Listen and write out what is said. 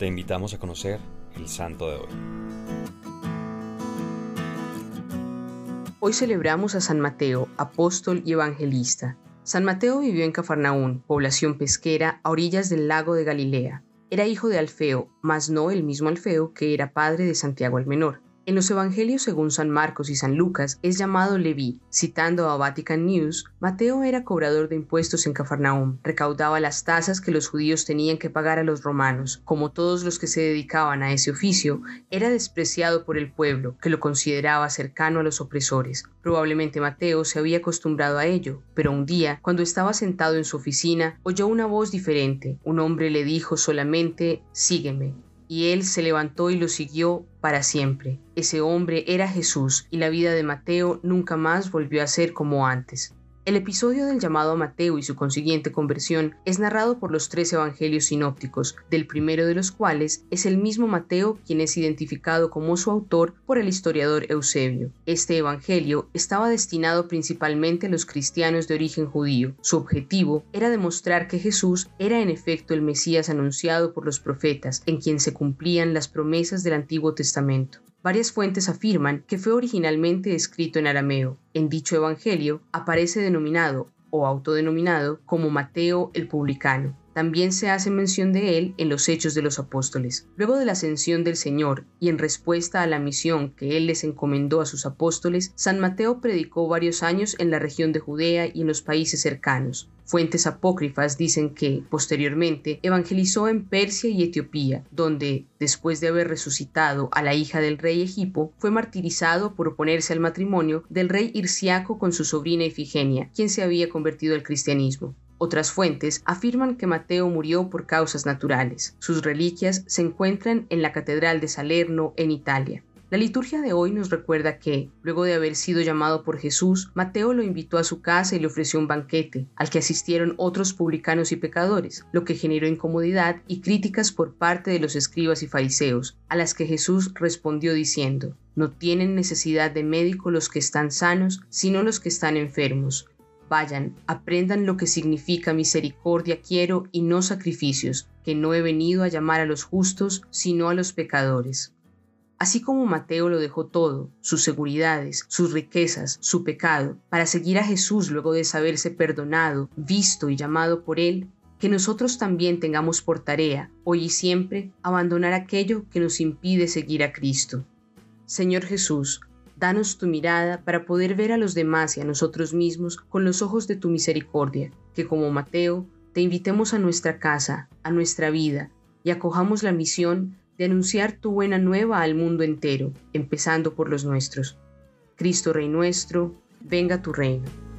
te invitamos a conocer el santo de hoy. Hoy celebramos a San Mateo, apóstol y evangelista. San Mateo vivió en Cafarnaún, población pesquera a orillas del lago de Galilea. Era hijo de Alfeo, mas no el mismo Alfeo que era padre de Santiago el Menor. En los Evangelios según San Marcos y San Lucas es llamado Leví. Citando a Vatican News, Mateo era cobrador de impuestos en Cafarnaum, recaudaba las tasas que los judíos tenían que pagar a los romanos. Como todos los que se dedicaban a ese oficio, era despreciado por el pueblo, que lo consideraba cercano a los opresores. Probablemente Mateo se había acostumbrado a ello, pero un día, cuando estaba sentado en su oficina, oyó una voz diferente. Un hombre le dijo solamente, sígueme y él se levantó y lo siguió para siempre. Ese hombre era Jesús y la vida de Mateo nunca más volvió a ser como antes. El episodio del llamado a Mateo y su consiguiente conversión es narrado por los tres evangelios sinópticos, del primero de los cuales es el mismo Mateo quien es identificado como su autor por el historiador Eusebio. Este evangelio estaba destinado principalmente a los cristianos de origen judío. Su objetivo era demostrar que Jesús era en efecto el Mesías anunciado por los profetas, en quien se cumplían las promesas del Antiguo Testamento. Varias fuentes afirman que fue originalmente escrito en arameo. En dicho evangelio aparece denominado o autodenominado como Mateo el publicano. También se hace mención de él en los Hechos de los Apóstoles. Luego de la ascensión del Señor y en respuesta a la misión que él les encomendó a sus apóstoles, San Mateo predicó varios años en la región de Judea y en los países cercanos. Fuentes apócrifas dicen que, posteriormente, evangelizó en Persia y Etiopía, donde, después de haber resucitado a la hija del rey Egipo, fue martirizado por oponerse al matrimonio del rey Irsiaco con su sobrina Ifigenia, quien se había convertido al cristianismo. Otras fuentes afirman que Mateo murió por causas naturales. Sus reliquias se encuentran en la Catedral de Salerno, en Italia. La liturgia de hoy nos recuerda que, luego de haber sido llamado por Jesús, Mateo lo invitó a su casa y le ofreció un banquete, al que asistieron otros publicanos y pecadores, lo que generó incomodidad y críticas por parte de los escribas y fariseos, a las que Jesús respondió diciendo, No tienen necesidad de médico los que están sanos, sino los que están enfermos. Vayan, aprendan lo que significa misericordia quiero y no sacrificios, que no he venido a llamar a los justos, sino a los pecadores. Así como Mateo lo dejó todo, sus seguridades, sus riquezas, su pecado, para seguir a Jesús luego de saberse perdonado, visto y llamado por Él, que nosotros también tengamos por tarea, hoy y siempre, abandonar aquello que nos impide seguir a Cristo. Señor Jesús, Danos tu mirada para poder ver a los demás y a nosotros mismos con los ojos de tu misericordia, que como Mateo te invitemos a nuestra casa, a nuestra vida, y acojamos la misión de anunciar tu buena nueva al mundo entero, empezando por los nuestros. Cristo Rey nuestro, venga tu reino.